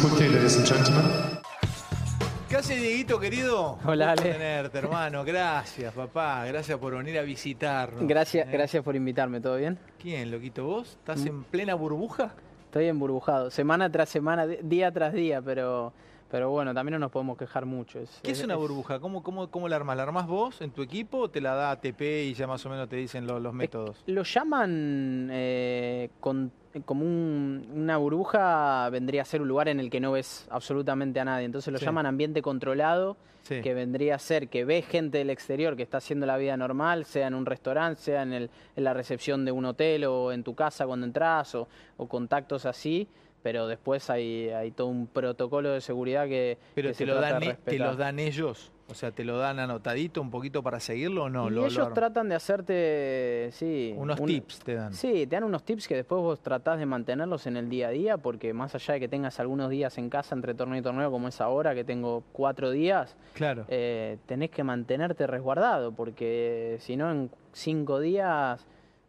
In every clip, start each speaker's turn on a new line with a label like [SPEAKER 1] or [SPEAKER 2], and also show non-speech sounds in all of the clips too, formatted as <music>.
[SPEAKER 1] quickly, ladies and gentlemen.
[SPEAKER 2] ¿Qué hace Dieguito, querido?
[SPEAKER 3] Hola, Ale.
[SPEAKER 2] tenerte, hermano. Gracias, papá. Gracias por venir a visitarnos.
[SPEAKER 3] Gracias,
[SPEAKER 2] ¿Eh?
[SPEAKER 3] gracias por invitarme, ¿todo bien?
[SPEAKER 2] ¿Quién, loquito? ¿Vos? ¿Estás
[SPEAKER 3] Mm.
[SPEAKER 2] en plena burbuja?
[SPEAKER 3] Estoy emburbujado, semana tras semana, día tras día, pero, pero bueno, también no nos podemos quejar mucho. Es,
[SPEAKER 2] ¿Qué es una burbuja? ¿Cómo, cómo, cómo la armas? ¿La armás vos en tu equipo o te la da ATP y ya más o menos te dicen lo- los métodos?
[SPEAKER 3] Lo llaman eh, con- como un- una burbuja, vendría a ser un lugar en el que no ves absolutamente a nadie. Entonces lo
[SPEAKER 2] Sí.
[SPEAKER 3] llaman ambiente controlado,
[SPEAKER 2] Sí.
[SPEAKER 3] que vendría a ser que ves gente del exterior que está haciendo la vida normal, sea en un restaurante, sea en, el- en la recepción de un hotel o en tu casa cuando entras o, o contactos así. Pero después hay, hay todo un protocolo de seguridad que,
[SPEAKER 2] Pero
[SPEAKER 3] que
[SPEAKER 2] te
[SPEAKER 3] se
[SPEAKER 2] lo, dan, e- te
[SPEAKER 3] respetar.
[SPEAKER 2] lo dan ellos. O sea, te lo dan anotadito un poquito para seguirlo o no.
[SPEAKER 3] y
[SPEAKER 2] Lo- lo
[SPEAKER 3] ellos tratan de hacerte, sí,
[SPEAKER 2] Unos
[SPEAKER 3] un-
[SPEAKER 2] tips te dan.
[SPEAKER 3] Sí, te dan unos tips que después vos tratás de mantenerlos en el día a día, porque más allá de que tengas algunos días en casa entre torneo y torneo, como es ahora, que tengo cuatro días,
[SPEAKER 2] Claro.
[SPEAKER 3] eh, tenés que mantenerte resguardado, porque si no, en cinco días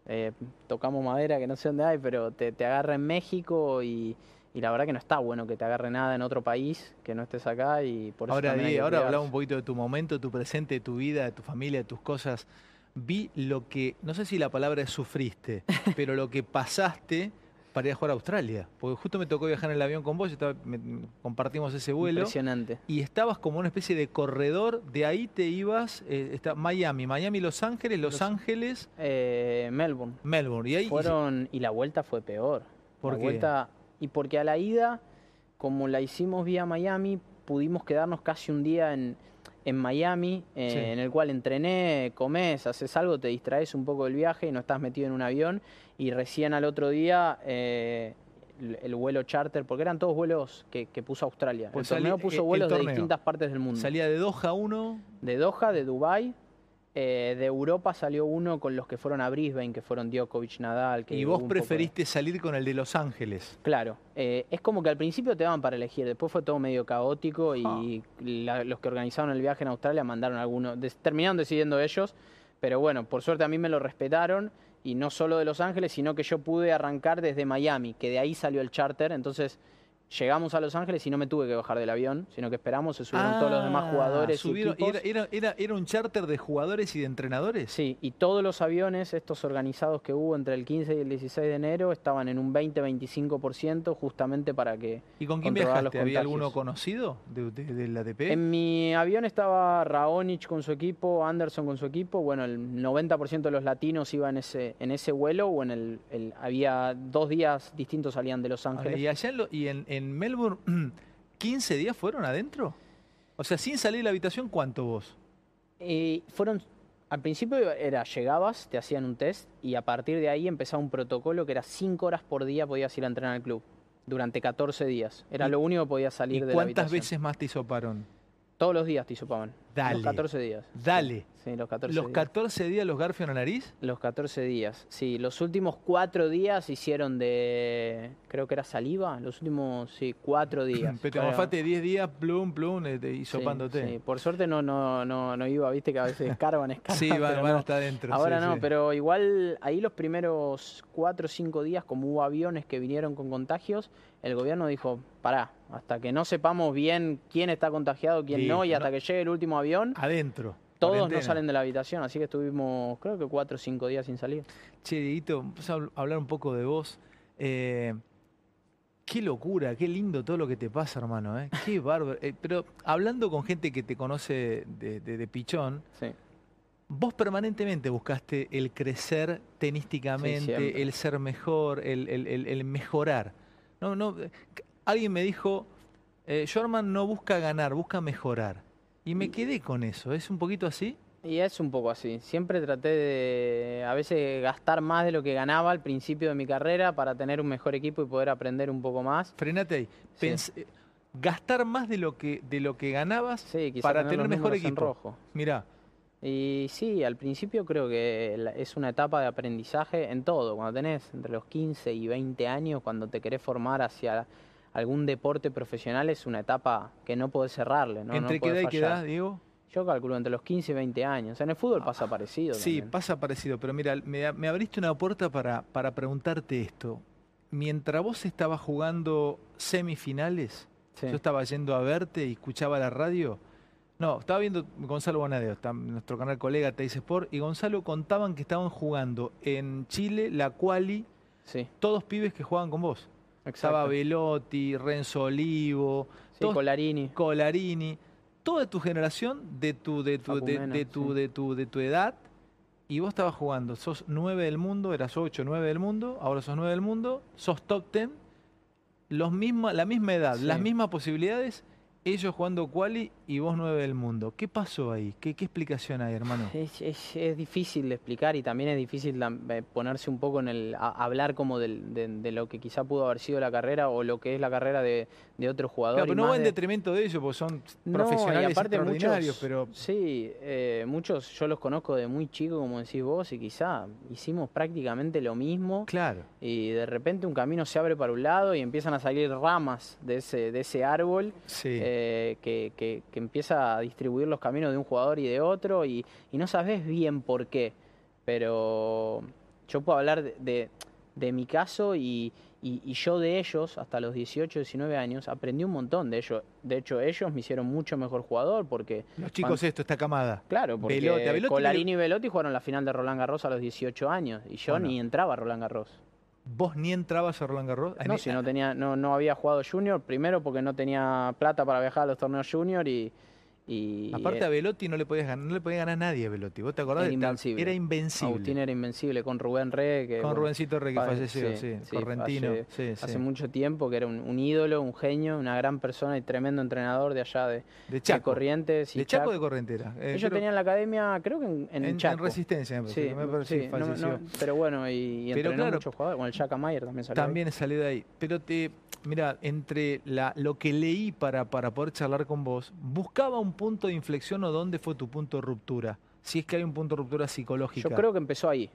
[SPEAKER 3] eh, tocamos madera, que no sé dónde hay, pero te, te agarra en México y, y la verdad que no está bueno que te agarre nada en otro país, que no estés acá y por eso
[SPEAKER 2] Ahora, Di, ahora hablamos un poquito de tu momento, tu presente, de tu vida, de tu familia, de tus cosas. Vi lo que, no sé si la palabra es sufriste, <laughs> pero lo que pasaste para ir a jugar a Australia. Porque justo me tocó viajar en el avión con vos, estaba- me- me- compartimos ese vuelo.
[SPEAKER 3] Impresionante.
[SPEAKER 2] Y estabas como una especie de corredor, de ahí te ibas, eh, está Miami, Miami, Los Ángeles, Los
[SPEAKER 3] Los-
[SPEAKER 2] Ángeles,
[SPEAKER 3] Eh, Melbourne.
[SPEAKER 2] Melbourne. Y ahí
[SPEAKER 3] Fueron, y la vuelta fue peor.
[SPEAKER 2] ¿Por
[SPEAKER 3] la
[SPEAKER 2] qué?
[SPEAKER 3] vuelta, y porque a la ida, como la hicimos vía Miami, pudimos quedarnos casi un día en, en Miami, eh,
[SPEAKER 2] Sí.
[SPEAKER 3] en el cual entrené, comes, haces algo, te distraes un poco del viaje y no estás metido en un avión. Y recién al otro día, eh, el, el vuelo charter, porque eran todos vuelos que, que puso Australia.
[SPEAKER 2] Pues
[SPEAKER 3] el torneo
[SPEAKER 2] salí-
[SPEAKER 3] puso
[SPEAKER 2] el
[SPEAKER 3] vuelos de
[SPEAKER 2] torneo.
[SPEAKER 3] distintas partes del mundo.
[SPEAKER 2] salía de Doha uno,
[SPEAKER 3] De Doha, de Dubai. Eh, de Europa salió uno con los que fueron a Brisbane, que fueron Djokovic, Nadal. Que
[SPEAKER 2] y vos
[SPEAKER 3] de-
[SPEAKER 2] preferiste salir con el de Los Ángeles.
[SPEAKER 3] Claro, eh, es como que al principio te daban para elegir, después fue todo medio caótico y
[SPEAKER 2] Ah.
[SPEAKER 3] la- los que organizaron el viaje en Australia mandaron algunos, des- terminaron decidiendo ellos, pero bueno, por suerte a mí me lo respetaron y no solo de Los Ángeles, sino que yo pude arrancar desde Miami, que de ahí salió el charter, entonces llegamos a Los Ángeles y no me tuve que bajar del avión, sino que esperamos, se subieron todos los demás
[SPEAKER 2] Ah,
[SPEAKER 3] jugadores.
[SPEAKER 2] subieron- era, era- era- era un charter de jugadores y de entrenadores.
[SPEAKER 3] Sí, y todos los aviones, estos organizados que hubo entre el 15 y el 16 de enero, estaban en un 20-25% justamente para que...
[SPEAKER 2] ¿Y con quién
[SPEAKER 3] controlar los
[SPEAKER 2] viajaste? ¿Había alguno conocido de, de- del ATP?
[SPEAKER 3] En mi avión estaba Raonic con su equipo, Anderson con su equipo. Bueno, el 90% de los latinos iban en ese, en ese vuelo o en el, el- había dos días distintos salían de Los
[SPEAKER 2] Ah,
[SPEAKER 3] Ángeles.
[SPEAKER 2] ¿Y allá en, lo- y en, en Melbourne, <clears throat> 15 días fueron adentro? O sea, sin salir de la habitación, ¿cuánto vos?
[SPEAKER 3] Y fueron, al principio era, llegabas, te hacían un test y a partir de ahí empezaba un protocolo que era 5 horas por día podías ir a entrenar al club. Durante 14 días. Era
[SPEAKER 2] ¿Y-
[SPEAKER 3] lo único que podías
[SPEAKER 2] ¿Y
[SPEAKER 3] salir de la
[SPEAKER 2] cuántas
[SPEAKER 3] habitación.
[SPEAKER 2] veces más te hisoparon?
[SPEAKER 3] Todos los días te hisopaban.
[SPEAKER 2] Dale.
[SPEAKER 3] Los 14 días.
[SPEAKER 2] Dale.
[SPEAKER 3] Sí, los 14
[SPEAKER 2] ¿Los
[SPEAKER 3] días.
[SPEAKER 2] 14 días los garfio en la nariz?
[SPEAKER 3] Los 14 días, sí. Los últimos cuatro días hicieron de. Creo que era saliva. Los últimos, sí, cuatro <clears throat> días.
[SPEAKER 2] Pero te
[SPEAKER 3] Pero-
[SPEAKER 2] mofaste 10 días, plum, plum, eh, te-
[SPEAKER 3] sí,
[SPEAKER 2] hisopándote.
[SPEAKER 3] sí. Por suerte no, no, no, no iba, viste que a veces escarban, <laughs> escarban.
[SPEAKER 2] Sí, van, van
[SPEAKER 3] no.
[SPEAKER 2] hasta adentro.
[SPEAKER 3] Ahora
[SPEAKER 2] sí,
[SPEAKER 3] no,
[SPEAKER 2] sí.
[SPEAKER 3] pero igual ahí los primeros cuatro o cinco días, como hubo aviones que vinieron con contagios, el gobierno dijo, pará, hasta que no sepamos bien quién está contagigiado, quién no, y hasta
[SPEAKER 2] no-
[SPEAKER 3] que llegue el último avión,
[SPEAKER 2] Adentro.
[SPEAKER 3] todos no salen de la habitación, así que estuvimos, creo que cuatro o cinco días sin salir.
[SPEAKER 2] Che, Dieguito, vamos a habl- hablar un poco de vos. Eh, qué locura, qué lindo todo lo que te pasa, hermano. ¿eh? Qué <laughs> bárbaro. Eh, pero hablando con gente que te conoce de, de- de pichón,
[SPEAKER 3] Sí.
[SPEAKER 2] vos permanentemente buscaste el crecer tenísticamente, el ser mejor, el, el- el- el mejorar. No, no, alguien me dijo, eh, Jorman no busca ganar, busca mejorar. Y me quedé con eso. ¿Es un poquito así?
[SPEAKER 3] Y es un poco así. Siempre traté de a veces gastar más de lo que ganaba al principio de mi carrera para tener un mejor equipo y poder aprender un poco más.
[SPEAKER 2] Frenate ahí. Pens- eh, gastar más de lo que, de lo que ganabas
[SPEAKER 3] Sí,
[SPEAKER 2] para
[SPEAKER 3] tener los
[SPEAKER 2] mejor
[SPEAKER 3] números en
[SPEAKER 2] equipo.
[SPEAKER 3] rojo.
[SPEAKER 2] Mirá,
[SPEAKER 3] Y sí, al principio creo que es una etapa de aprendizaje en todo. Cuando tenés entre los 15 y 20 años, cuando te querés formar hacia algún deporte profesional, es una etapa que no podés cerrarle. ¿no?
[SPEAKER 2] ¿entre
[SPEAKER 3] no
[SPEAKER 2] qué edad y qué edad, Diego?
[SPEAKER 3] Yo calculo entre los 15 y 20 años. En el fútbol pasa
[SPEAKER 2] Ah,
[SPEAKER 3] parecido.
[SPEAKER 2] Sí,
[SPEAKER 3] también.
[SPEAKER 2] pasa parecido, pero mira, me, me abriste una puerta para, para preguntarte esto. Mientras vos estabas jugando semifinales,
[SPEAKER 3] Sí.
[SPEAKER 2] Yo estaba yendo a verte y escuchaba la radio. No, estaba viendo Gonzalo Bonadeo, está nuestro canal colega Teis Sport, y Gonzalo contaban que estaban jugando en Chile la quali,
[SPEAKER 3] Sí,
[SPEAKER 2] todos pibes que jugaban con vos. Estaba. Velotti, Renzo Olivo,
[SPEAKER 3] Sí,
[SPEAKER 2] todos-
[SPEAKER 3] Colarini.
[SPEAKER 2] Colarini, toda tu generación de tu, de tu, de, tu,
[SPEAKER 3] sí.
[SPEAKER 2] de tu, de tu edad, y vos estabas jugando, sos nueve del mundo, eras ocho, nueve del mundo, ahora sos nueve del mundo, sos top ten, los misma, la misma edad,
[SPEAKER 3] Sí.
[SPEAKER 2] las mismas posibilidades, ellos jugando quali y vos nueve del mundo. ¿Qué pasó ahí? ¿Qué, qué explicación hay, hermano?
[SPEAKER 3] Es, es- es difícil de explicar y también es difícil eh, ponerse un poco en el. a- hablar como de, de lo que quizá pudo haber sido la carrera o lo que es la carrera de, de otro jugador.
[SPEAKER 2] Claro,
[SPEAKER 3] y
[SPEAKER 2] pero no va en
[SPEAKER 3] de-
[SPEAKER 2] detrimento de ellos, porque son
[SPEAKER 3] No, y
[SPEAKER 2] profesionales
[SPEAKER 3] aparte
[SPEAKER 2] extraordinarios,
[SPEAKER 3] muchos,
[SPEAKER 2] pero
[SPEAKER 3] Sí, eh, muchos yo los conozco de muy chico, como decís vos, y quizá hicimos prácticamente lo mismo.
[SPEAKER 2] claro.
[SPEAKER 3] Y de repente un camino se abre para un lado y empiezan a salir ramas de ese, de ese árbol
[SPEAKER 2] Sí.
[SPEAKER 3] eh, que, que- que empieza a distribuir los caminos de un jugador y de otro y, y no sabes bien por qué. Pero yo puedo hablar de, de- de mi caso y, y- y yo de ellos, hasta los 18, 19 años, aprendí un montón de ellos. De hecho, ellos me hicieron mucho mejor jugador porque...
[SPEAKER 2] Los chicos esto, esta camada.
[SPEAKER 3] Claro, porque Colarini y Velotti jugaron la final de Roland Garros a los 18 años y yo
[SPEAKER 2] Bueno.
[SPEAKER 3] ni entraba a Roland Garros.
[SPEAKER 2] ¿Vos ni entrabas a Roland Garros?
[SPEAKER 3] No, si no tenía, no, no había jugado junior, primero porque no tenía plata para viajar a los torneos junior y, y
[SPEAKER 2] Aparte
[SPEAKER 3] eh,
[SPEAKER 2] a Velotti no le podías ganar, no le podía ganar a nadie a Velotti. ¿Vos te acordás?
[SPEAKER 3] Era
[SPEAKER 2] de-
[SPEAKER 3] invencible.
[SPEAKER 2] Era invencible.
[SPEAKER 3] Agustín era invencible con Rubén Re, que
[SPEAKER 2] Con
[SPEAKER 3] bueno,
[SPEAKER 2] Rubensito Re que
[SPEAKER 3] fa-
[SPEAKER 2] falleció, sí, correntino.
[SPEAKER 3] hace-
[SPEAKER 2] sí, sí.
[SPEAKER 3] hace mucho tiempo, que era un, un ídolo, un genio, una gran persona y tremendo entrenador de allá de,
[SPEAKER 2] de
[SPEAKER 3] de
[SPEAKER 2] Chaco.
[SPEAKER 3] Corrientes. y
[SPEAKER 2] de Chaco
[SPEAKER 3] Chaco.
[SPEAKER 2] de Correntera. Eh,
[SPEAKER 3] Ellos
[SPEAKER 2] creo-
[SPEAKER 3] tenían la academia, creo que en, en,
[SPEAKER 2] en, en
[SPEAKER 3] Chaco.
[SPEAKER 2] Resistencia, me parece.
[SPEAKER 3] Sí,
[SPEAKER 2] me parece
[SPEAKER 3] no- pero bueno, y, y
[SPEAKER 2] Pero
[SPEAKER 3] entrenó
[SPEAKER 2] claro,
[SPEAKER 3] muchos jugadores. Bueno, el Chaca Mayer también salió. ahí.
[SPEAKER 2] También salió de ahí. Pero te, mira, entre la, lo que leí para, para poder charlar con vos, buscaba un punto de inflexión o dónde fue tu punto de ruptura. Si es que hay un punto de ruptura psicológica.
[SPEAKER 3] Yo creo que empezó ahí.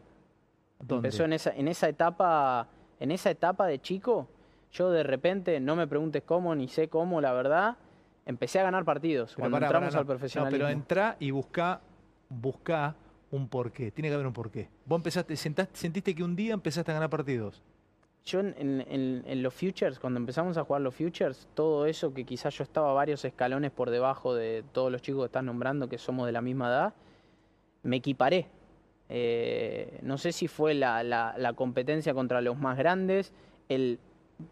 [SPEAKER 2] ¿Dónde?
[SPEAKER 3] Empezó en esa, en esa etapa, en esa etapa de chico, yo de repente, no me preguntes cómo, ni sé cómo, la verdad, empecé a ganar partidos.
[SPEAKER 2] Pero
[SPEAKER 3] cuando
[SPEAKER 2] pará,
[SPEAKER 3] entramos
[SPEAKER 2] pará,
[SPEAKER 3] al profesionalismo.
[SPEAKER 2] No, pero entrá y buscá, buscá un porqué. Tiene que haber un porqué. Vos empezaste, sentaste- sentiste que un día empezaste a ganar partidos.
[SPEAKER 3] Yo en, los futures, cuando empezamos a jugar los futures, todo eso que quizás yo estaba varios escalones por debajo de todos los chicos que estás nombrando, que somos de la misma edad, me equiparé. Eh, no sé si fue la competencia contra los más grandes, el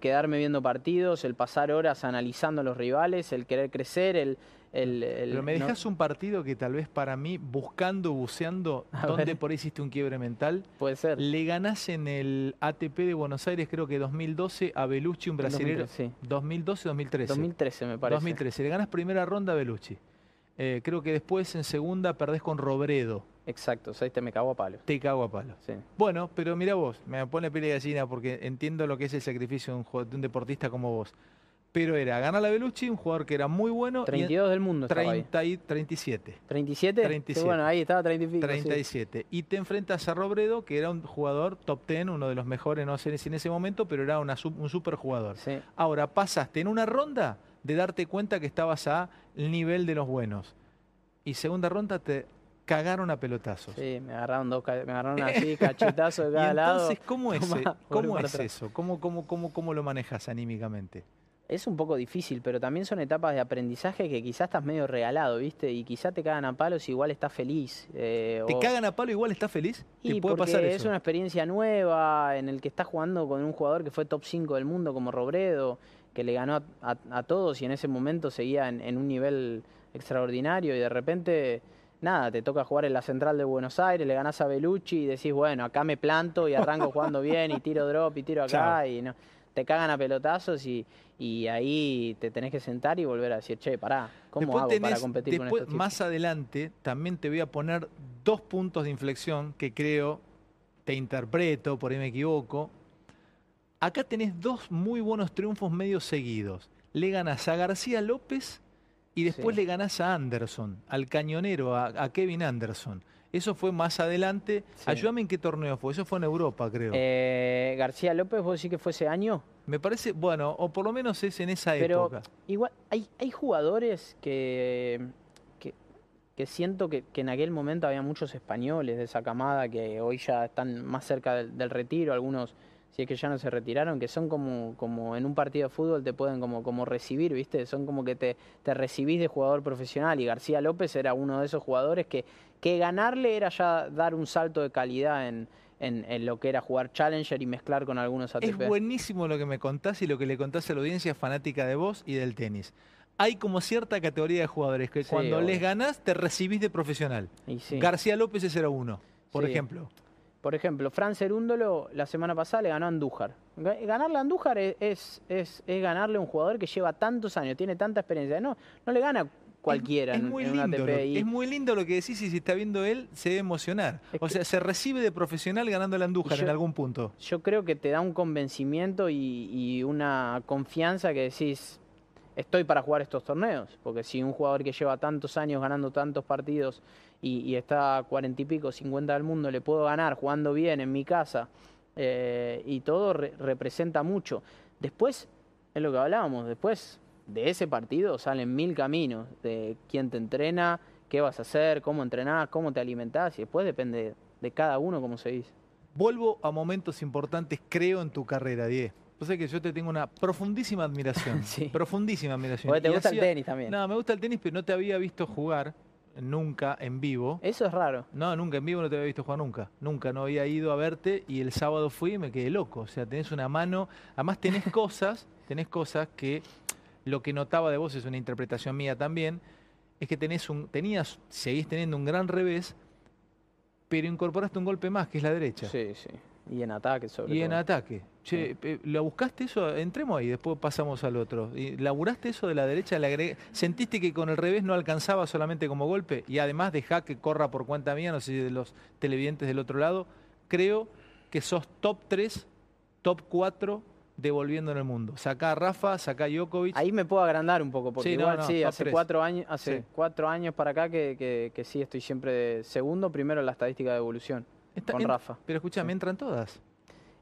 [SPEAKER 3] quedarme viendo partidos, el pasar horas analizando a los rivales, el querer crecer, el... el- el-
[SPEAKER 2] Pero me
[SPEAKER 3] no-
[SPEAKER 2] dejas un partido que tal vez para mí, buscando, buceando,
[SPEAKER 3] A
[SPEAKER 2] donde
[SPEAKER 3] ver.
[SPEAKER 2] por ahí hiciste un quiebre mental,
[SPEAKER 3] Puede ser.
[SPEAKER 2] le ganás en el ATP de Buenos Aires, creo que 2012, a Belucci, un brasilero.
[SPEAKER 3] 2013, sí.
[SPEAKER 2] 2012-2013.
[SPEAKER 3] 2013 me parece.
[SPEAKER 2] 2013. Le ganas primera ronda a Belucci. Eh, creo que después en segunda perdés con Robredo.
[SPEAKER 3] Exacto, o sea, te me cago a palo.
[SPEAKER 2] Te cago a palo.
[SPEAKER 3] Sí.
[SPEAKER 2] Bueno, pero mira vos, me pone piel de gallina porque entiendo lo que es el sacrificio de un, jugador- de un deportista como vos. Pero era ganar a Belucci, un jugador que era muy bueno. y en
[SPEAKER 3] 32 del mundo estaba ahí.
[SPEAKER 2] 30 y 37.
[SPEAKER 3] 37. Sí,
[SPEAKER 2] 37.
[SPEAKER 3] bueno, ahí estaba 30 y pico. sí.
[SPEAKER 2] 37. Y te enfrentas a Robredo, que era un jugador top 10, uno de los mejores, no sé si en ese momento, pero era una, un super jugador.
[SPEAKER 3] Sí.
[SPEAKER 2] Ahora, pasaste en una ronda de darte cuenta que estabas a nivel de los buenos. Y segunda ronda te cagaron a pelotazos.
[SPEAKER 3] Sí, me agarraron dos, me agarraron así, <laughs> cachetazos de cada lado.
[SPEAKER 2] entonces, ¿cómo es, <laughs>
[SPEAKER 3] Tomá, volvé
[SPEAKER 2] cómo es eso? ¿Cómo, cómo, cómo, ¿Cómo lo manejas anímicamente?
[SPEAKER 3] Es un poco difícil, pero también son etapas de aprendizaje que quizás estás medio regalado, ¿viste? Y quizás te cagan a palos y igual estás feliz. eh,
[SPEAKER 2] ¿Te
[SPEAKER 3] o-
[SPEAKER 2] cagan a palo igual estás feliz?
[SPEAKER 3] Y
[SPEAKER 2] ¿Te puede
[SPEAKER 3] porque
[SPEAKER 2] pasar
[SPEAKER 3] es
[SPEAKER 2] eso?
[SPEAKER 3] una experiencia nueva en el que estás jugando con un jugador que fue top 5 del mundo como Robredo, que le ganó a, a- a todos y en ese momento seguía en, en un nivel extraordinario y de repente, nada, te toca jugar en la central de Buenos Aires, le ganás a Belucci y decís, bueno, acá me planto y arranco jugando bien y tiro drop y tiro <laughs> acá
[SPEAKER 2] Chao.
[SPEAKER 3] y no. Te cagan a pelotazos y, y ahí te tenés que sentar y volver a decir, che, pará, ¿cómo
[SPEAKER 2] Después
[SPEAKER 3] hago para competir con estos tipos?
[SPEAKER 2] Más adelante también te voy a poner dos puntos de inflexión que creo, te interpreto, por ahí me equivoco. Acá tenés dos muy buenos triunfos medio seguidos. Le ganas a García López y después
[SPEAKER 3] Sí.
[SPEAKER 2] le ganás a Anderson, al cañonero, a, a Kevin Anderson. Eso fue más adelante.
[SPEAKER 3] Sí.
[SPEAKER 2] Ayúdame en qué torneo fue. Eso fue en Europa, creo.
[SPEAKER 3] Eh, García López, vos decís que fue ese año.
[SPEAKER 2] Me parece, bueno, o por lo menos es en esa
[SPEAKER 3] Pero
[SPEAKER 2] época.
[SPEAKER 3] igual hay, hay jugadores que, que, que siento que, que en aquel momento había muchos españoles de esa camada que hoy ya están más cerca del, del retiro, algunos si es que ya no se retiraron, que son como, como en un partido de fútbol te pueden como, como recibir, ¿viste? Son como que te, te recibís de jugador profesional y García López era uno de esos jugadores que, que ganarle era ya dar un salto de calidad en, en, en lo que era jugar Challenger y mezclar con algunos ATP.
[SPEAKER 2] Es buenísimo lo que me contás y lo que le contás a la audiencia fanática de vos y del tenis. Hay como cierta categoría de jugadores que
[SPEAKER 3] Sí,
[SPEAKER 2] cuando les ganás te recibís de profesional.
[SPEAKER 3] Sí.
[SPEAKER 2] García López ese era uno, por
[SPEAKER 3] Sí.
[SPEAKER 2] ejemplo.
[SPEAKER 3] Por ejemplo, Fran Cerúndolo la semana pasada le ganó a Andújar. Ga- Ganarle a Andújar es, es, es- es ganarle a un jugador que lleva tantos años, tiene tanta experiencia. No, no le gana cualquiera
[SPEAKER 2] Es, muy
[SPEAKER 3] en
[SPEAKER 2] lindo,
[SPEAKER 3] ATP. y-
[SPEAKER 2] es muy lindo lo que decís y si está viendo él se debe emocionar.
[SPEAKER 3] Es
[SPEAKER 2] o
[SPEAKER 3] que-
[SPEAKER 2] sea, se recibe de profesional ganando la Andújar
[SPEAKER 3] yo-
[SPEAKER 2] en algún punto.
[SPEAKER 3] yo creo que te da un convencimiento y, y una confianza que decís, estoy para jugar estos torneos. Porque si un jugador que lleva tantos años ganando tantos partidos y, y está a cuarenta y pico, 50 del mundo, le puedo ganar jugando bien en mi casa eh, y todo re- representa mucho. Después, es lo que hablábamos, después de ese partido salen mil caminos de quién te entrena, qué vas a hacer, cómo entrenás, cómo te alimentás y después depende de cada uno, como se dice.
[SPEAKER 2] Vuelvo a momentos importantes, creo, en tu carrera, Die. Pues es que yo te tengo una profundísima admiración. <laughs>
[SPEAKER 3] Sí.
[SPEAKER 2] Profundísima admiración.
[SPEAKER 3] Porque te
[SPEAKER 2] Y
[SPEAKER 3] gusta el tenis también.
[SPEAKER 2] No, me gusta el tenis, pero no te había visto jugar nunca en vivo.
[SPEAKER 3] Eso es raro.
[SPEAKER 2] No, nunca en vivo no te había visto jugar nunca. Nunca, no había ido a verte y el sábado fui y me quedé loco. O sea, tenés una mano, además tenés <laughs> cosas, tenés cosas que lo que notaba de vos es una interpretación mía también, es que tenés un, tenías, seguís teniendo un gran revés, pero incorporaste un golpe más, que es la derecha.
[SPEAKER 3] Sí, sí. Y en ataque, sobre
[SPEAKER 2] Y
[SPEAKER 3] todo.
[SPEAKER 2] en ataque. Che, ¿lo buscaste eso? Entremos ahí, después pasamos al otro. ¿Y ¿Laburaste eso de la derecha? ¿Le agregué- ¿Sentiste que con el revés no alcanzaba solamente como golpe? Y además dejá que corra por cuenta mía, no sé si de los televidentes del otro lado. Creo que sos top 3, top 4 devolviendo en el mundo. Sacá a Rafa, sacá a Djokovic.
[SPEAKER 3] Ahí me puedo agrandar un poco, porque
[SPEAKER 2] Sí,
[SPEAKER 3] igual
[SPEAKER 2] no,
[SPEAKER 3] sí, hace
[SPEAKER 2] tres.
[SPEAKER 3] cuatro años, hace
[SPEAKER 2] Sí.
[SPEAKER 3] cuatro años para acá que, que- que sí estoy siempre de segundo, primero en la estadística de evolución
[SPEAKER 2] Está-
[SPEAKER 3] con
[SPEAKER 2] en-
[SPEAKER 3] Rafa.
[SPEAKER 2] Pero escúchame,
[SPEAKER 3] Sí.
[SPEAKER 2] entran todas.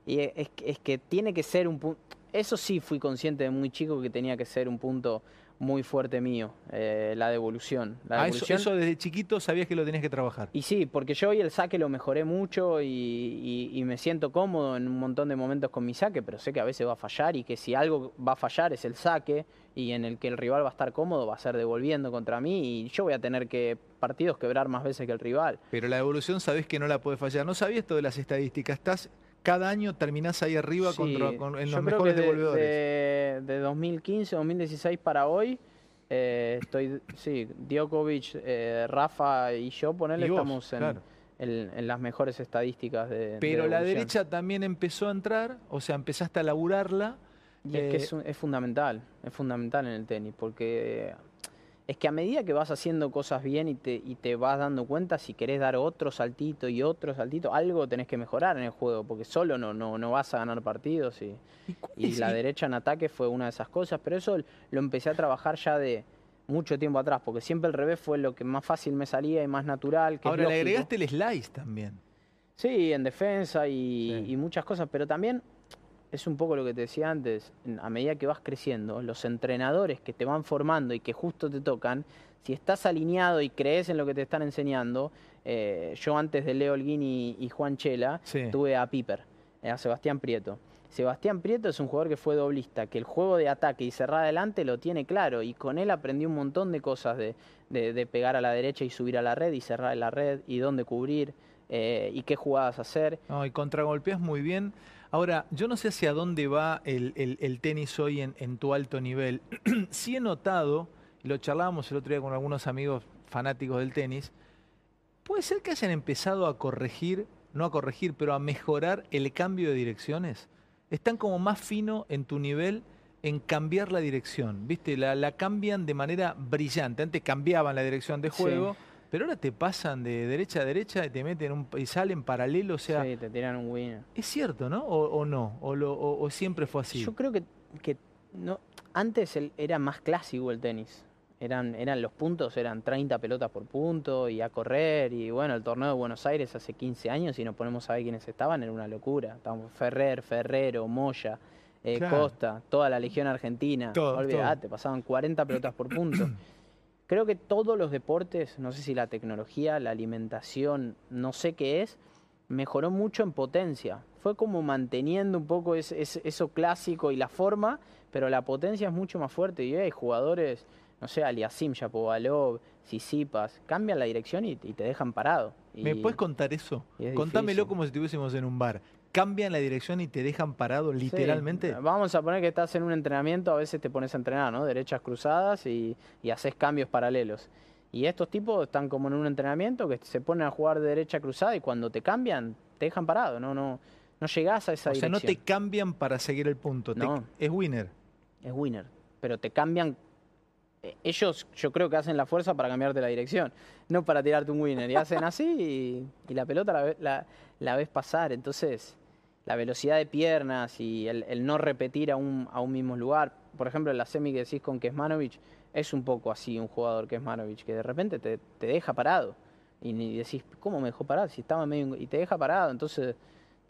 [SPEAKER 3] Y es que tiene que ser un punto. Eso sí fui consciente de muy chico que tenía que ser un punto muy fuerte mío, eh, la devolución. La
[SPEAKER 2] Ah, eso,
[SPEAKER 3] devolución.
[SPEAKER 2] eso desde chiquito sabías que lo tenías que trabajar.
[SPEAKER 3] Y sí, porque yo hoy el saque lo mejoré mucho y, y- y me siento cómodo en un montón de momentos con mi saque, pero sé que a veces va a fallar y que si algo va a fallar es el saque y en el que el rival va a estar cómodo va a ser devolviendo contra mí y yo voy a tener que partidos quebrar más veces que el rival.
[SPEAKER 2] Pero la devolución sabés que no la puedes fallar. No sabías de las estadísticas. Estás, cada año terminás ahí arriba
[SPEAKER 3] Sí,
[SPEAKER 2] contra- con- en los mejores
[SPEAKER 3] de,
[SPEAKER 2] devolvedores.
[SPEAKER 3] De, de 2015, 2016 para hoy, eh, estoy, sí, Djokovic, eh, Rafa y yo,
[SPEAKER 2] Y vos,
[SPEAKER 3] estamos en,
[SPEAKER 2] claro.
[SPEAKER 3] en- en las mejores estadísticas de de
[SPEAKER 2] Pero la derecha también empezó a entrar, o sea, empezaste a laburarla.
[SPEAKER 3] Y es que
[SPEAKER 2] Eh,
[SPEAKER 3] es, un- es fundamental, es fundamental en el tenis, porque es que a medida que vas haciendo cosas bien y te, y te vas dando cuenta, si querés dar otro saltito y otro saltito, algo tenés que mejorar en el juego, porque solo no, no, no vas a ganar partidos. Y,
[SPEAKER 2] ¿Y
[SPEAKER 3] la derecha en ataque fue una de esas cosas, pero eso lo empecé a trabajar ya de mucho tiempo atrás, porque siempre el revés fue lo que más fácil me salía y más natural. Que
[SPEAKER 2] Ahora le agregaste el slice también.
[SPEAKER 3] Sí, en defensa y,
[SPEAKER 2] Sí.
[SPEAKER 3] y muchas cosas, pero también es un poco lo que te decía antes, a medida que vas creciendo, los entrenadores que te van formando y que justo te tocan, si estás alineado y crees en lo que te están enseñando, eh, yo antes de Leo Holguín y, y Juan Chela,
[SPEAKER 2] Sí.
[SPEAKER 3] tuve a Piper, eh, a Sebastián Prieto. Sebastián Prieto es un jugador que fue doblista, que el juego de ataque y cerrar adelante lo tiene claro y con él aprendí un montón de cosas de, de- de pegar a la derecha y subir a la red y cerrar la red y dónde cubrir eh, y qué jugadas hacer.
[SPEAKER 2] No, y contragolpeas muy bien. Ahora, yo no sé hacia dónde va el, el- tenis hoy en, en tu alto nivel. <clears throat> sí he notado, lo charlábamos el otro día con algunos amigos fanáticos del tenis, puede ser que hayan empezado a corregir, no a corregir, pero a mejorar el cambio de direcciones. Están como más fino en tu nivel en cambiar la dirección, ¿viste? La, la cambian de manera brillante. Antes cambiaban la dirección de
[SPEAKER 3] Sí.
[SPEAKER 2] Pero ahora te pasan de derecha a derecha y te meten un, y salen paralelo, o sea,
[SPEAKER 3] sí, te tiran un winner.
[SPEAKER 2] ¿Es cierto, no? ¿O, o no? ¿O, lo- o- o siempre fue así?
[SPEAKER 3] Yo creo que, que no, antes el- era más clásico el tenis. Eran, eran los puntos, eran 30 pelotas por punto y a correr. Y bueno, el torneo de Buenos Aires hace 15 años, y nos ponemos a ver quiénes estaban, era una locura. Estábamos Ferrer, Ferrero, Moya, eh,
[SPEAKER 2] Claro.
[SPEAKER 3] Costa, toda la Legión Argentina.
[SPEAKER 2] Todo,
[SPEAKER 3] Olvídate, pasaban 40 pelotas por punto. <clears throat> Creo que todos los deportes, no sé si la tecnología, la alimentación, no sé qué es, mejoró mucho en potencia. fue como manteniendo un poco ese- ese- eso clásico y la forma, pero la potencia es mucho más fuerte. Y hay jugadores, no sé, Aliasim, Shapovalov, Sisipas, cambian la dirección y, y te dejan parado.
[SPEAKER 2] ¿Me puedes contar eso?
[SPEAKER 3] es
[SPEAKER 2] Contámelo
[SPEAKER 3] difícil.
[SPEAKER 2] como si estuviésemos en un bar. Cambian la dirección y te dejan parado literalmente.
[SPEAKER 3] Sí, vamos a poner que estás en un entrenamiento, a veces te pones a entrenar, ¿no? Derechas cruzadas y, y haces cambios paralelos. Y estos tipos están como en un entrenamiento que se ponen a jugar de derecha cruzada y cuando te cambian, te dejan parado, no, no, no llegás a esa
[SPEAKER 2] o sea,
[SPEAKER 3] dirección.
[SPEAKER 2] no te cambian para seguir el punto. te-
[SPEAKER 3] No.
[SPEAKER 2] es winner.
[SPEAKER 3] Es winner, pero te cambian. Ellos, yo creo que hacen la fuerza para cambiarte la dirección, no para tirarte un winner. Y hacen así y, y la pelota la, la- ves pasar. Entonces, la velocidad de piernas y el, no repetir a un, a un mismo lugar. Por ejemplo, en la semi que decís con Kesmanovic, es un poco así un jugador Kesmanovic, que de repente te, te deja parado. Y ni decís, ¿cómo me dejó parado? Si estaba medio. Y te deja parado. Entonces,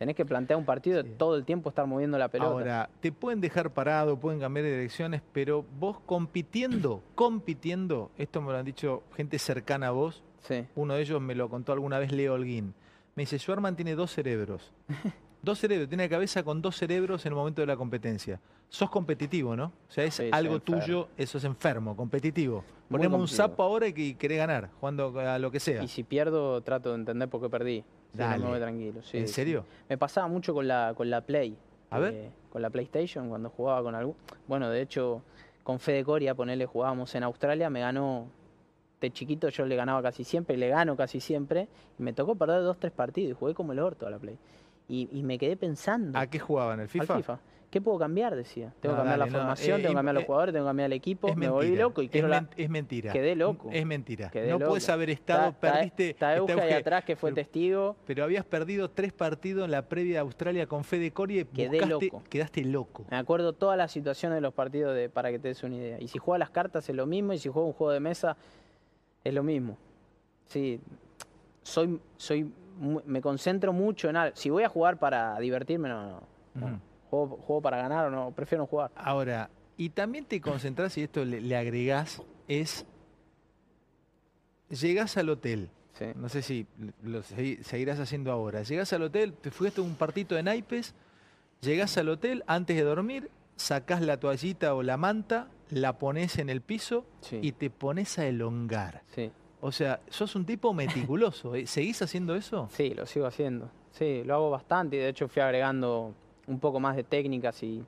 [SPEAKER 3] tenés que plantear un partido
[SPEAKER 2] Sí.
[SPEAKER 3] todo el tiempo estar moviendo la pelota.
[SPEAKER 2] Ahora, te pueden dejar parado, pueden cambiar de direcciones, pero vos compitiendo, <clears throat> compitiendo, esto me lo han dicho gente cercana a vos,
[SPEAKER 3] sí.
[SPEAKER 2] uno de ellos me lo contó alguna vez Leo Holguín. Me dice, Schwarman tiene dos cerebros. <laughs> Dos cerebros, tiene la cabeza con dos cerebros en el momento de la competencia. Sos competitivo, ¿no? O sea, es
[SPEAKER 3] Sí,
[SPEAKER 2] algo tuyo, eso es enfermo, competitivo. Ponemos un sapo ahora y que querés ganar, jugando a lo que sea.
[SPEAKER 3] Y si pierdo, trato de entender por qué perdí. Sí,
[SPEAKER 2] Dale.
[SPEAKER 3] me tranquilo. sí,
[SPEAKER 2] ¿En
[SPEAKER 3] sí.
[SPEAKER 2] serio?
[SPEAKER 3] Me pasaba mucho con la, con la Play.
[SPEAKER 2] A ver.
[SPEAKER 3] eh, con la PlayStation, cuando jugaba con algún. Bueno, de hecho, con Fede Coria, ponele, jugábamos en Australia, me ganó. De chiquito yo le ganaba casi siempre, le gano casi siempre. Y me tocó perder dos, tres partidos y jugué como el orto a la Play. Y, y me quedé pensando.
[SPEAKER 2] ¿A qué jugaban? ¿El
[SPEAKER 3] al
[SPEAKER 2] FIFA?
[SPEAKER 3] ¿Qué puedo cambiar? Decía. Tengo
[SPEAKER 2] No,
[SPEAKER 3] que cambiar
[SPEAKER 2] dale,
[SPEAKER 3] la formación,
[SPEAKER 2] eh,
[SPEAKER 3] tengo que cambiar los
[SPEAKER 2] eh,
[SPEAKER 3] jugadores, tengo que cambiar el equipo.
[SPEAKER 2] Es
[SPEAKER 3] me volví loco y
[SPEAKER 2] es,
[SPEAKER 3] quiero la-
[SPEAKER 2] men- es mentira.
[SPEAKER 3] Quedé loco.
[SPEAKER 2] Es mentira.
[SPEAKER 3] Quedé
[SPEAKER 2] no puedes haber estado,
[SPEAKER 3] está-
[SPEAKER 2] perdiste.
[SPEAKER 3] Está Euge atrás que fue
[SPEAKER 2] pero-
[SPEAKER 3] testigo.
[SPEAKER 2] Pero habías perdido tres partidos en la previa de Australia con Fede Coria y
[SPEAKER 3] Quedé
[SPEAKER 2] buscaste-
[SPEAKER 3] loco.
[SPEAKER 2] quedaste loco.
[SPEAKER 3] Me acuerdo todas las situaciones de los partidos de, para que te des una idea. Y si juega las cartas es lo mismo, y si juega un juego de mesa es lo mismo. Sí, soy, soy, me concentro mucho en algo. Si voy a jugar para divertirme, no, no. no.
[SPEAKER 2] Ujú.
[SPEAKER 3] Juego, juego para ganar o no, prefiero no jugar.
[SPEAKER 2] Ahora, y también te concentrás, y esto le, le agregás, es. Llegás al hotel.
[SPEAKER 3] Sí.
[SPEAKER 2] No sé si lo segui- seguirás haciendo ahora. Llegás al hotel, te fuiste a un partito de naipes, llegás al hotel antes de dormir, sacás la toallita o la manta, la pones en el piso
[SPEAKER 3] Sí.
[SPEAKER 2] y te pones a elongar.
[SPEAKER 3] Sí.
[SPEAKER 2] O sea, sos un tipo meticuloso. <laughs> ¿eh? ¿Seguís haciendo eso?
[SPEAKER 3] Sí, lo sigo haciendo. Sí, lo hago bastante y de hecho fui agregando un poco más de técnicas y,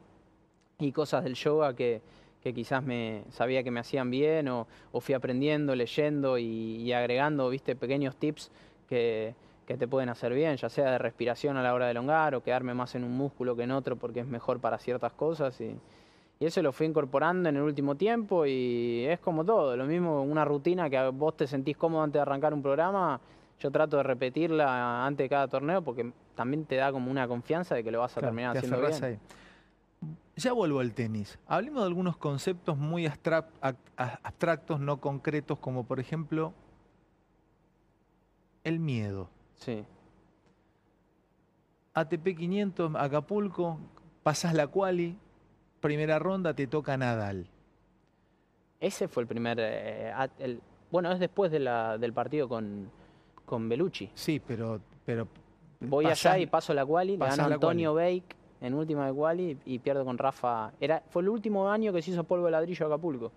[SPEAKER 3] y cosas del yoga que, que quizás me sabía que me hacían bien o, o fui aprendiendo, leyendo y, agregando, viste, pequeños tips que, que te pueden hacer bien, ya sea de respiración a la hora de elongar o quedarme más en un músculo que en otro porque es mejor para ciertas cosas y, y eso lo fui incorporando en el último tiempo y es como todo, lo mismo una rutina que vos te sentís cómodo antes de arrancar un programa, yo trato de repetirla antes de cada torneo porque también te da como una confianza de que lo vas a
[SPEAKER 2] Claro,
[SPEAKER 3] terminar
[SPEAKER 2] te
[SPEAKER 3] haciendo bien.
[SPEAKER 2] ahí. Ya vuelvo al tenis. Hablemos de algunos conceptos muy abstractos, no concretos, como por ejemplo el miedo.
[SPEAKER 3] Sí,
[SPEAKER 2] ATP 500, Acapulco, pasas la quali, primera ronda, te toca Nadal.
[SPEAKER 3] ese fue el primer... eh, el- bueno, es después de la- del partido con, con Belucci.
[SPEAKER 2] Sí, pero... pero
[SPEAKER 3] Voy allá y paso la quali, le gano Antonio Bake en última de quali y pierdo con Rafa. Era, fue el último año que se hizo polvo de ladrillo a Acapulco.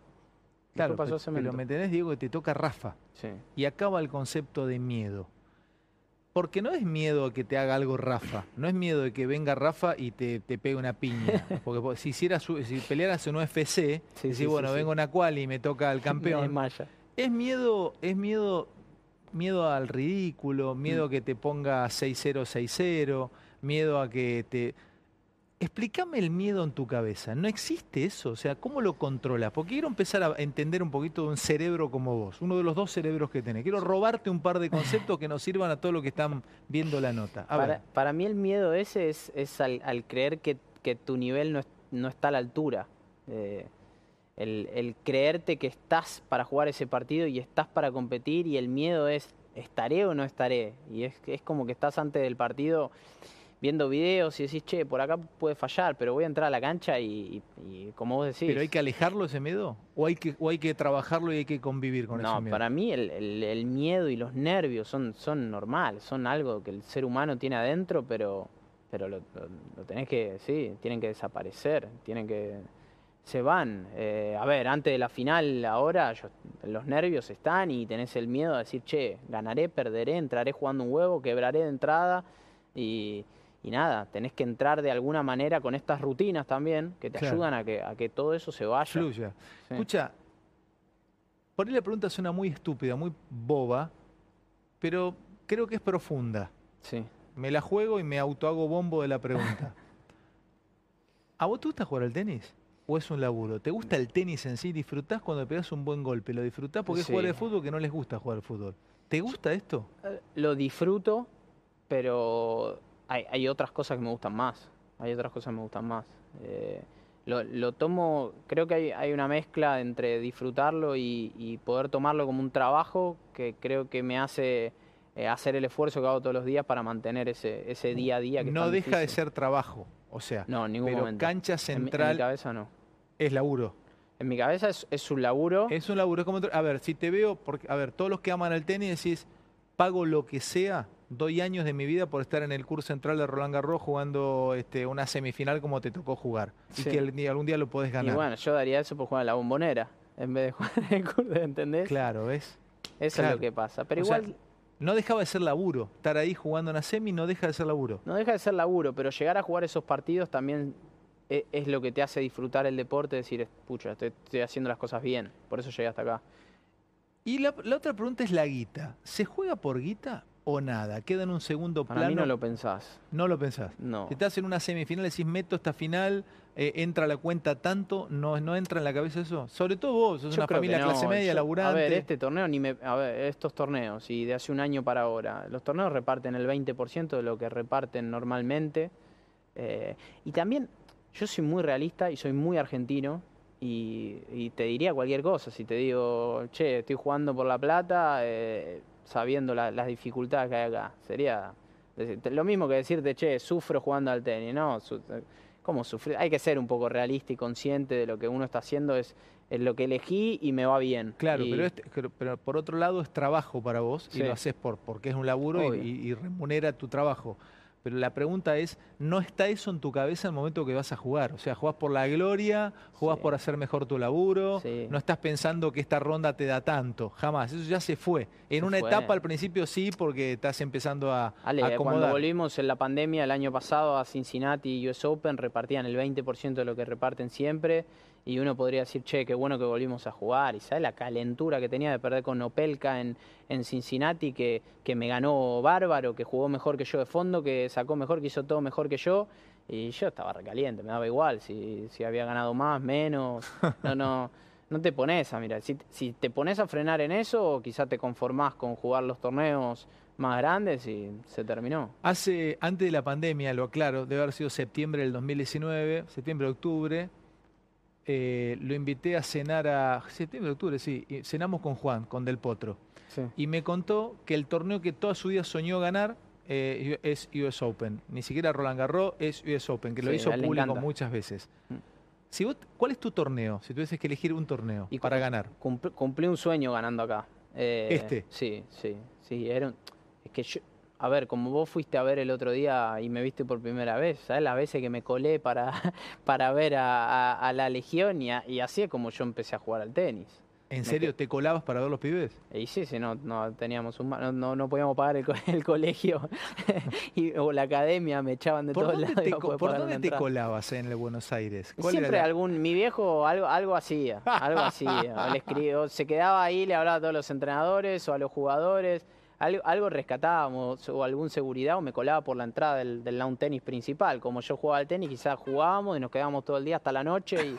[SPEAKER 2] Claro,
[SPEAKER 3] pasó
[SPEAKER 2] pero me tenés, Diego, que te toca Rafa.
[SPEAKER 3] Sí.
[SPEAKER 2] Y acaba el concepto de miedo. Porque no es miedo a que te haga algo Rafa, no es miedo de que venga Rafa y te, te pegue una piña. <laughs> Porque po- si hicieras, su- si pelearas en UFC,
[SPEAKER 3] Sí,
[SPEAKER 2] decís,
[SPEAKER 3] sí,
[SPEAKER 2] bueno, vengo una quali y me toca al <laughs> campeón. es miedo, es miedo, miedo al ridículo, miedo a que te ponga 6-0, 6-0, miedo a que te. Explícame el miedo en tu cabeza. ¿No existe eso? O sea, ¿cómo lo controlas? Porque quiero empezar a entender un poquito de un cerebro como vos, uno de los dos cerebros que tenés. Quiero robarte un par de conceptos <laughs> que nos sirvan a todos los que están viendo la nota. A
[SPEAKER 3] Para,
[SPEAKER 2] ver,
[SPEAKER 3] para mí el miedo ese es, es al, al creer que, que tu nivel no, es- no está a la altura. Eh, el, el creerte que estás para jugar ese partido y estás para competir y el miedo es, ¿estaré o no estaré? Y es, es como que estás antes del partido viendo videos y decís, che, por acá puede fallar, pero voy a entrar a la cancha y, y- y como vos decís...
[SPEAKER 2] ¿pero hay que alejarlo ese miedo? ¿O hay que, o hay que trabajarlo y hay que convivir con ese
[SPEAKER 3] No,
[SPEAKER 2] miedo?
[SPEAKER 3] para mí el, el- el miedo y los nervios son, son normal, son algo que el ser humano tiene adentro, pero, pero lo, lo- lo tenés que, sí, tienen que desaparecer, tienen que, se van. Eh, a ver, antes de la final ahora yo- los nervios están y tenés el miedo de decir, che, ganaré, perderé, entraré jugando un huevo, quebraré de entrada y, y nada, tenés que entrar de alguna manera con estas rutinas también que te
[SPEAKER 2] Claro.
[SPEAKER 3] ayudan a que, a que todo eso se vaya.
[SPEAKER 2] Fluya.
[SPEAKER 3] Sí.
[SPEAKER 2] Escucha, por ahí la pregunta suena muy estúpida, muy boba, pero creo que es profunda.
[SPEAKER 3] Sí.
[SPEAKER 2] Me la juego y me autohago bombo de la pregunta. <laughs> ¿A vos te gusta jugar al tenis? ¿O es un laburo? ¿Te gusta el tenis en sí? ¿Disfrutás cuando pegas un buen golpe? ¿Lo disfrutás porque es jugar al fútbol que no les gusta jugar al fútbol? ¿Te gusta esto?
[SPEAKER 3] Eh, Lo disfruto, pero hay, hay otras cosas que me gustan más. Hay otras cosas que me gustan más. Eh, lo, lo tomo, creo que hay, hay una mezcla entre disfrutarlo y, y poder tomarlo como un trabajo que creo que me hace eh, hacer el esfuerzo que hago todos los días para mantener ese, ese día a día. Que
[SPEAKER 2] No deja de ser trabajo. O sea,
[SPEAKER 3] No, ningún
[SPEAKER 2] pero
[SPEAKER 3] momento.
[SPEAKER 2] cancha
[SPEAKER 3] En mi- En mi,
[SPEAKER 2] central
[SPEAKER 3] cabeza no.
[SPEAKER 2] es laburo.
[SPEAKER 3] En mi cabeza es, es un laburo.
[SPEAKER 2] Es un laburo. Es como, a ver, si te veo, porque, a ver, todos los que aman el tenis decís, pago lo que sea, doy años de mi vida por estar en el curso central de Roland Garros jugando este, una semifinal como te tocó jugar. Y que el- algún día lo podés
[SPEAKER 3] y
[SPEAKER 2] ganar.
[SPEAKER 3] bueno, yo daría eso por jugar en la bombonera en vez de jugar en el curso, ¿entendés?
[SPEAKER 2] Claro, ¿ves?
[SPEAKER 3] Eso es lo que pasa. Pero
[SPEAKER 2] O sea,
[SPEAKER 3] igual
[SPEAKER 2] No dejaba de ser laburo. Estar ahí jugando una semi no deja de ser laburo.
[SPEAKER 3] no deja de ser laburo, pero llegar a jugar esos partidos también e- es, lo que te hace disfrutar el deporte, decir, pucha, estoy, estoy haciendo las cosas bien, por eso llegué hasta acá.
[SPEAKER 2] Y la, la otra pregunta es la guita. ¿Se juega por guita o nada? ¿Queda en un segundo
[SPEAKER 3] Para
[SPEAKER 2] plano?
[SPEAKER 3] mí no lo pensás.
[SPEAKER 2] No lo pensás.
[SPEAKER 3] No.
[SPEAKER 2] Si estás en una semifinal, decís, meto esta final, eh, entra a la cuenta tanto, no, no entra en la cabeza eso. Sobre todo vos, sos
[SPEAKER 3] Yo
[SPEAKER 2] una familia
[SPEAKER 3] no,
[SPEAKER 2] clase media,
[SPEAKER 3] yo-
[SPEAKER 2] laburante.
[SPEAKER 3] A ver, este torneo, ni me, a ver, estos torneos, y de hace un año para ahora, los torneos reparten el 20% de lo que reparten normalmente. eh, y también, yo soy muy realista y soy muy argentino, y, y te diría cualquier cosa. Si te digo, che, estoy jugando por La Plata, eh, sabiendo la- las dificultades que hay acá, sería decirte- lo mismo que decirte, che, sufro jugando al tenis, ¿no? Su- ¿Cómo sufrir? Hay que ser un poco realista y consciente de lo que uno está haciendo, es, es lo que elegí y me va bien.
[SPEAKER 2] Claro,
[SPEAKER 3] Y-
[SPEAKER 2] pero, este- pero- pero por otro lado es trabajo para vos y lo haces por, porque es un laburo y remunera tu trabajo. Pero la pregunta es, ¿no está eso en tu cabeza en el momento que vas a jugar? O sea, jugás por la gloria, jugás
[SPEAKER 3] Sí.
[SPEAKER 2] por hacer mejor tu laburo,
[SPEAKER 3] Sí.
[SPEAKER 2] no estás pensando que esta ronda te da tanto, jamás. Eso ya se fue. En
[SPEAKER 3] Se
[SPEAKER 2] una
[SPEAKER 3] fue.
[SPEAKER 2] etapa al principio sí, porque estás empezando a,
[SPEAKER 3] Ale,
[SPEAKER 2] a
[SPEAKER 3] cuando
[SPEAKER 2] acomodar.
[SPEAKER 3] volvimos en la pandemia el año pasado a Cincinnati y US Open repartían el 20% de lo que reparten siempre y uno podría decir, che, qué bueno que volvimos a jugar y sabes la calentura que tenía de perder con Opelka en, en Cincinnati que, que me ganó bárbaro, que jugó mejor que yo de fondo, que sacó mejor, que hizo todo mejor que yo y yo estaba recaliente, me daba igual si, si había ganado más, menos, no, no. <laughs> No te pones a mirar, si, si te pones a frenar en eso, quizás te conformás con jugar los torneos más grandes y se terminó.
[SPEAKER 2] Hace, antes de la pandemia, lo aclaro, debe haber sido septiembre del 2019, septiembre, octubre, eh, lo invité a cenar a... Septiembre, octubre, sí, y cenamos con Juan, con Del Potro. Y me contó que el torneo que toda su vida soñó ganar eh, es US Open. Ni siquiera Roland Garros, es US Open, que lo hizo público
[SPEAKER 3] encanta.
[SPEAKER 2] muchas veces.
[SPEAKER 3] Mm.
[SPEAKER 2] Si vos, ¿Cuál es tu torneo? Si tuvieses que elegir un torneo
[SPEAKER 3] Y
[SPEAKER 2] para ganar.
[SPEAKER 3] Cumpl- cumplí un sueño ganando acá. Eh,
[SPEAKER 2] ¿Este?
[SPEAKER 3] Sí, sí, sí. Era un- es que yo, a ver, como vos fuiste a ver el otro día y me viste por primera vez, ¿sabes? Las veces que me colé para, <laughs> para ver a, a- a la Legión y, a- y así es como yo empecé a jugar al tenis.
[SPEAKER 2] ¿En
[SPEAKER 3] me
[SPEAKER 2] serio te colabas para ver los pibes?
[SPEAKER 3] Y sí, sí, no, no teníamos un, no, no, no podíamos pagar el, co- <laughs> el colegio <laughs> y, o la academia, me echaban de
[SPEAKER 2] ¿Por
[SPEAKER 3] todos lados.
[SPEAKER 2] te, por dónde te colabas en el Buenos Aires? ¿Cuál era
[SPEAKER 3] Siempre
[SPEAKER 2] la-
[SPEAKER 3] algún, mi viejo algo, algo hacía, algo hacía. Le escribió, se quedaba ahí, le hablaba a todos los entrenadores o a los jugadores, algo, algo rescatábamos, o algún seguridad, o me colaba por la entrada del, del lawn tenis principal. Como yo jugaba al tenis, quizás jugábamos y nos quedábamos todo el día hasta la noche y,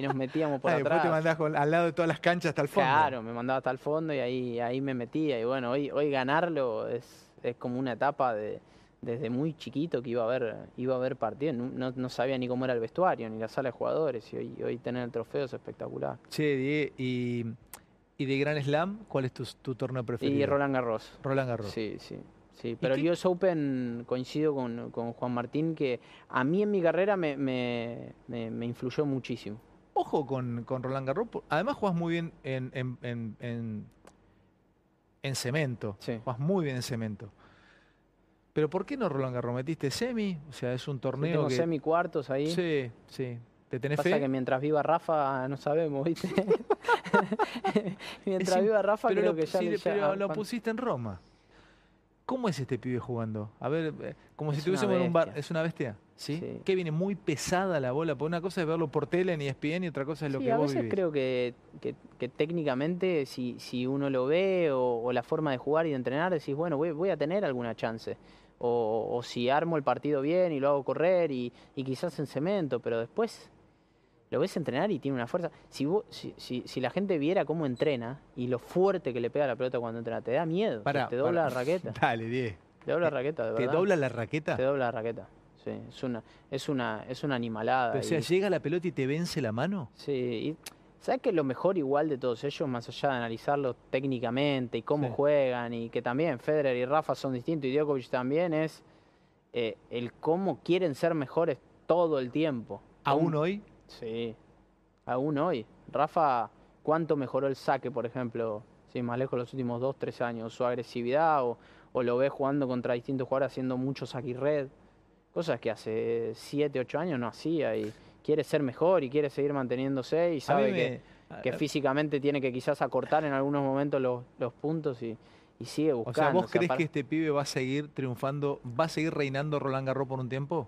[SPEAKER 3] y nos metíamos por <laughs>
[SPEAKER 2] Ah, después te
[SPEAKER 3] atrás.
[SPEAKER 2] mandás con- al lado de todas las canchas hasta el fondo.
[SPEAKER 3] Claro, me mandaba hasta el fondo y ahí, ahí me metía. Y bueno, hoy, hoy ganarlo es, es como una etapa de desde muy chiquito que iba a ver, iba a ver partidos. No, no- sabía ni cómo era el vestuario, ni la sala de jugadores. Y hoy, hoy tener el trofeo es espectacular.
[SPEAKER 2] Che, Diego, y, y de Gran Slam, ¿cuál es tu, tu torneo preferido?
[SPEAKER 3] Y Roland Garros.
[SPEAKER 2] Roland Garros.
[SPEAKER 3] Sí, sí. Sí, pero el US Open coincido con, con Juan Martín que a mí en mi carrera me, me, me- me influyó muchísimo.
[SPEAKER 2] Ojo con, con Roland Garros. Además jugás muy bien en, en, en, en- en cemento.
[SPEAKER 3] Sí.
[SPEAKER 2] Jugás muy bien en cemento. Pero ¿por qué no Roland Garros? ¿Metiste semi? O sea, es un
[SPEAKER 3] Sí,
[SPEAKER 2] torneo
[SPEAKER 3] tengo
[SPEAKER 2] que...
[SPEAKER 3] semi cuartos ahí.
[SPEAKER 2] Sí, sí. ¿Te tenés
[SPEAKER 3] Pasa
[SPEAKER 2] fe?
[SPEAKER 3] que mientras viva Rafa no sabemos, ¿viste? <laughs> <laughs> mientras
[SPEAKER 2] Es
[SPEAKER 3] viva Rafa
[SPEAKER 2] pero
[SPEAKER 3] creo
[SPEAKER 2] lo,
[SPEAKER 3] que ya,
[SPEAKER 2] sí,
[SPEAKER 3] le- ya-
[SPEAKER 2] pero lo pusiste en Roma. ¿Cómo es este pibe jugando? A ver, eh, como si
[SPEAKER 3] Es
[SPEAKER 2] estuviésemos en un bar. ¿Es una bestia? ¿Sí?
[SPEAKER 3] Sí.
[SPEAKER 2] Que viene muy pesada la bola. Porque una cosa es verlo por tele en ESPN y otra cosa es lo
[SPEAKER 3] Sí,
[SPEAKER 2] que
[SPEAKER 3] a
[SPEAKER 2] vos
[SPEAKER 3] veces
[SPEAKER 2] vivís.
[SPEAKER 3] creo que, que- que técnicamente si, si uno lo ve o, o la forma de jugar y de entrenar, decís, bueno, voy, voy a tener alguna chance. O, o si armo el partido bien y lo hago correr y, y quizás en cemento, pero después lo ves entrenar y tiene una fuerza. Si, vos- si, si, si la gente viera cómo entrena y lo fuerte que le pega la pelota cuando entrena, te da miedo.
[SPEAKER 2] Pará,
[SPEAKER 3] te dobla
[SPEAKER 2] pará.
[SPEAKER 3] la raqueta. <laughs>
[SPEAKER 2] Dale, Die.
[SPEAKER 3] Te dobla la raqueta, de
[SPEAKER 2] ¿Te
[SPEAKER 3] verdad.
[SPEAKER 2] dobla la raqueta?
[SPEAKER 3] Te dobla la raqueta. Sí, es una, es una, es una animalada.
[SPEAKER 2] o sea, llega la pelota y te vence la mano.
[SPEAKER 3] Sí, y ¿sabes que lo mejor igual de todos ellos, más allá de analizarlo técnicamente y cómo
[SPEAKER 2] Sí.
[SPEAKER 3] juegan, y que también Federer y Rafa son distintos y Djokovic también, es eh, el cómo quieren ser mejores todo el tiempo?
[SPEAKER 2] Aún hoy.
[SPEAKER 3] Sí, aún hoy. Rafa, ¿cuánto mejoró el saque, por ejemplo? Sí, más lejos los últimos dos, tres años, su agresividad, o, o lo ves jugando contra distintos jugadores haciendo mucho saque y red. Cosas que hace siete, ocho años no hacía y quiere ser mejor y quiere seguir manteniéndose y sabe
[SPEAKER 2] me-
[SPEAKER 3] que, físicamente tiene que quizás acortar en algunos momentos los, los puntos y, y sigue
[SPEAKER 2] O
[SPEAKER 3] buscando.
[SPEAKER 2] sea, ¿vos
[SPEAKER 3] O sea,
[SPEAKER 2] crees
[SPEAKER 3] para-
[SPEAKER 2] que este pibe va a seguir triunfando, va a seguir reinando Roland Garros por un tiempo?